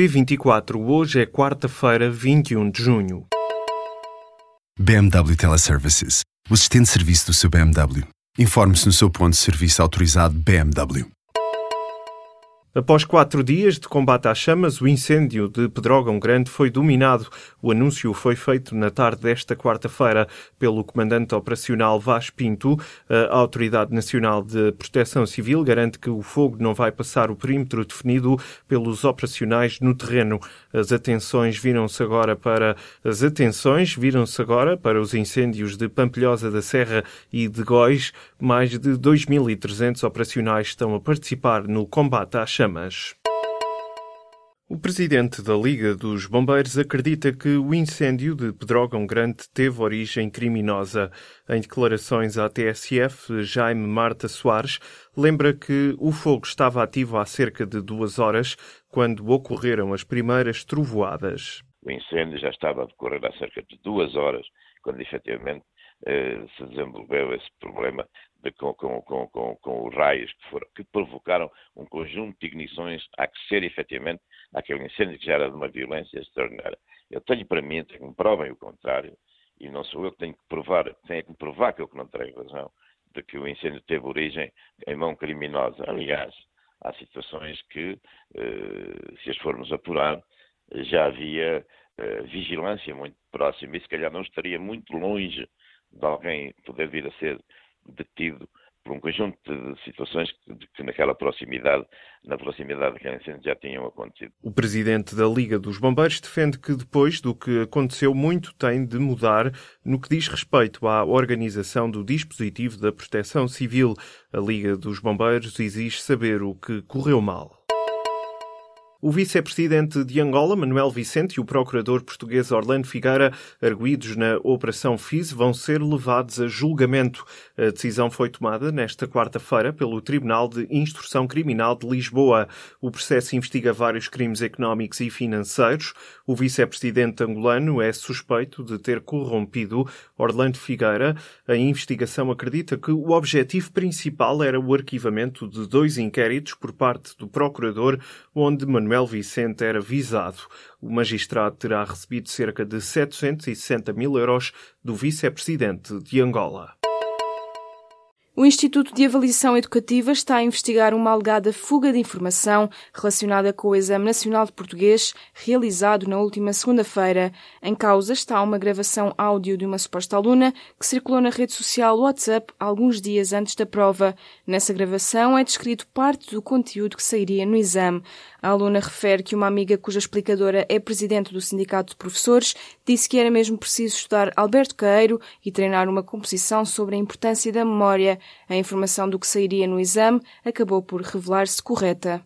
P24. Hoje é quarta-feira, 21 de junho. BMW Teleservices. O assistente de serviço do seu BMW. Informe-se no seu ponto de serviço autorizado BMW. Após quatro dias de combate às chamas, o incêndio de Pedrógão Grande foi dominado. O anúncio foi feito na tarde desta quarta-feira pelo comandante operacional Vaz Pinto. A Autoridade Nacional de Proteção Civil garante que o fogo não vai passar o perímetro definido pelos operacionais no terreno. As atenções viram-se agora para as atenções viram-se agora para os incêndios de Pampilhosa da Serra e de Góis. Mais de 2.300 operacionais estão a participar no combate às chamas. O presidente da Liga dos Bombeiros acredita que o incêndio de Pedrógão Grande teve origem criminosa. Em declarações à TSF, Jaime Marta Soares lembra que o fogo estava ativo há cerca de duas horas quando ocorreram as primeiras trovoadas. O incêndio já estava a decorrer há cerca de duas horas, quando efetivamente se desenvolveu esse problema de, com, com, com, com, os raios que, foram, que provocaram um conjunto de ignições a ser efetivamente aquele incêndio que já era de uma violência extraordinária. Eu tenho para mim, tenho que me provem o contrário, e não sou eu que tenho que provar, tenho que provar que eu que não tenho razão, de que o incêndio teve origem em mão criminosa. Aliás, há situações que, eh, se as formos apurar, já havia eh, vigilância muito próxima e se calhar não estaria muito longe de alguém poder vir a ser detido por um conjunto de situações que, que, naquela proximidade, na proximidade daquele incêndio já tinham acontecido. O presidente da Liga dos Bombeiros defende que depois do que aconteceu muito tem de mudar no que diz respeito à organização do dispositivo da proteção civil. A Liga dos Bombeiros exige saber o que correu mal. O vice-presidente de Angola, Manuel Vicente, e o procurador português Orlando Figueira, arguídos na Operação FIS, vão ser levados a julgamento. A decisão foi tomada nesta quarta-feira pelo Tribunal de Instrução Criminal de Lisboa. O processo investiga vários crimes económicos e financeiros. O vice-presidente angolano é suspeito de ter corrompido Orlando Figueira. A investigação acredita que o objetivo principal era o arquivamento de dois inquéritos por parte do procurador, onde Manuel Manuel Vicente era visado. O magistrado terá recebido cerca de 760 mil euros do vice-presidente de Angola. O Instituto de Avaliação Educativa está a investigar uma alegada fuga de informação relacionada com o Exame Nacional de Português realizado na última segunda-feira. Em causa está uma gravação áudio de uma suposta aluna que circulou na rede social WhatsApp alguns dias antes da prova. Nessa gravação é descrito parte do conteúdo que sairia no exame. A aluna refere que uma amiga cuja explicadora é presidente do Sindicato de Professores disse que era mesmo preciso estudar Alberto Caeiro e treinar uma composição sobre a importância da memória. A informação do que sairia no exame acabou por revelar-se correta.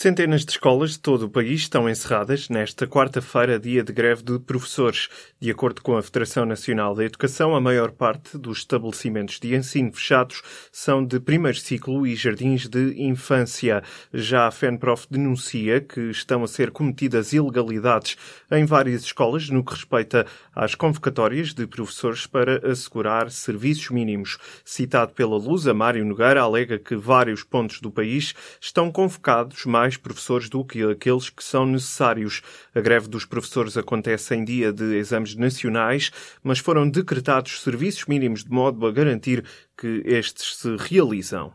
Centenas de escolas de todo o país estão encerradas nesta quarta-feira, dia de greve de professores. De acordo com a Federação Nacional da Educação, a maior parte dos estabelecimentos de ensino fechados são de primeiro ciclo e jardins de infância. Já a FENPROF denuncia que estão a ser cometidas ilegalidades em várias escolas no que respeita às convocatórias de professores para assegurar serviços mínimos. Citado pela Lusa, Mário Nogueira alega que vários pontos do país estão convocados mais mais professores do que aqueles que são necessários. A greve dos professores acontece em dia de exames nacionais, mas foram decretados serviços mínimos de modo a garantir que estes se realizam.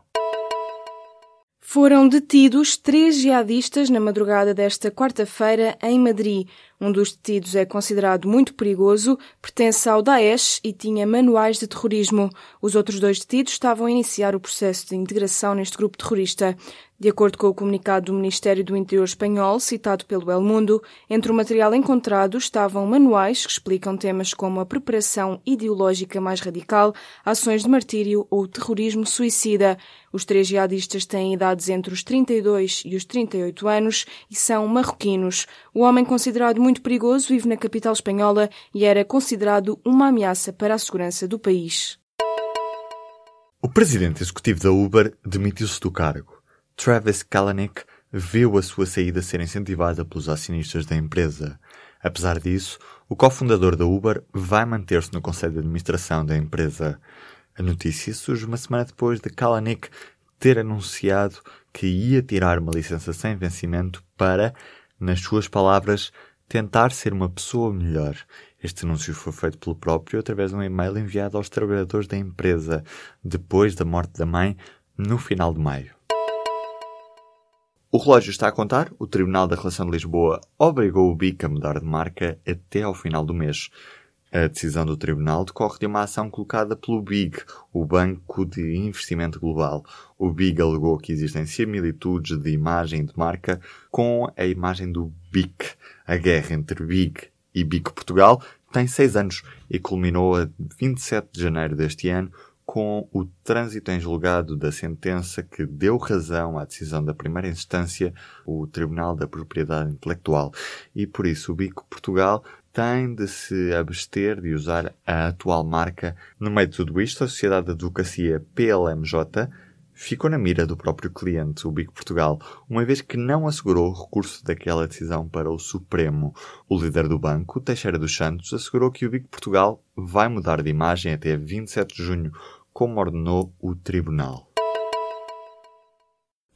Foram detidos três jihadistas na madrugada desta quarta-feira em Madrid. Um dos detidos é considerado muito perigoso, pertence ao Daesh e tinha manuais de terrorismo. Os outros dois detidos estavam a iniciar o processo de integração neste grupo terrorista. De acordo com o comunicado do Ministério do Interior espanhol, citado pelo El Mundo, entre o material encontrado estavam manuais que explicam temas como a preparação ideológica mais radical, ações de martírio ou terrorismo suicida. Os três jihadistas têm idades entre os 32 e os 38 anos e são marroquinos. O homem considerado muito perigoso vive na capital espanhola e era considerado uma ameaça para a segurança do país. O presidente executivo da Uber demitiu-se do cargo. Travis Kalanick viu a sua saída ser incentivada pelos acionistas da empresa. Apesar disso, o cofundador da Uber vai manter-se no conselho de administração da empresa. A notícia surge uma semana depois de Kalanick ter anunciado que ia tirar uma licença sem vencimento para, nas suas palavras, tentar ser uma pessoa melhor. Este anúncio foi feito pelo próprio através de um e-mail enviado aos trabalhadores da empresa depois da morte da mãe, no final de maio. O relógio está a contar. O Tribunal da Relação de Lisboa obrigou o BIC a mudar de marca até ao final do mês. A decisão do Tribunal decorre de uma ação colocada pelo BIG, o Banco de Investimento Global. O BIG alegou que existem similitudes de imagem de marca com a imagem do BIC. A guerra entre BIG e BIC Portugal tem seis anos e culminou a 27 de janeiro deste ano com o trânsito em julgado da sentença que deu razão à decisão da primeira instância, o Tribunal da Propriedade Intelectual. E por isso o Bico Portugal tem de se abster de usar a atual marca. No meio de tudo isto, a Sociedade de Advocacia PLMJ ficou na mira do próprio cliente, o Bico Portugal, uma vez que não assegurou o recurso daquela decisão para o Supremo. O líder do banco, Teixeira dos Santos, assegurou que o Bico Portugal vai mudar de imagem até 27 de junho, como ordenou o tribunal.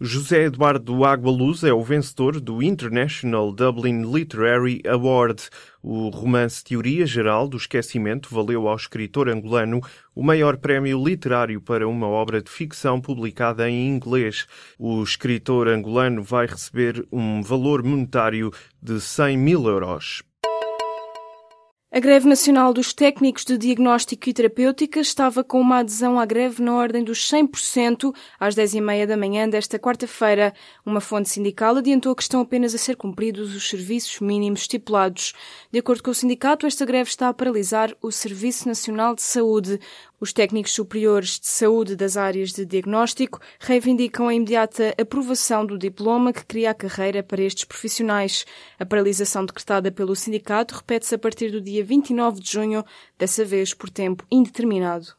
José Eduardo Água Luz é o vencedor do International Dublin Literary Award. O romance Teoria Geral do Esquecimento valeu ao escritor angolano o maior prémio literário para uma obra de ficção publicada em inglês. O escritor angolano vai receber um valor monetário de 100 mil euros. A greve nacional dos técnicos de diagnóstico e terapêutica estava com uma adesão à greve na ordem dos 100% às 10h30 da manhã desta quarta-feira. Uma fonte sindical adiantou que estão apenas a ser cumpridos os serviços mínimos estipulados. De acordo com o sindicato, esta greve está a paralisar o Serviço Nacional de Saúde. Os técnicos superiores de saúde das áreas de diagnóstico reivindicam a imediata aprovação do diploma que cria a carreira para estes profissionais. A paralisação decretada pelo sindicato repete-se a partir do dia 29 de junho, dessa vez por tempo indeterminado.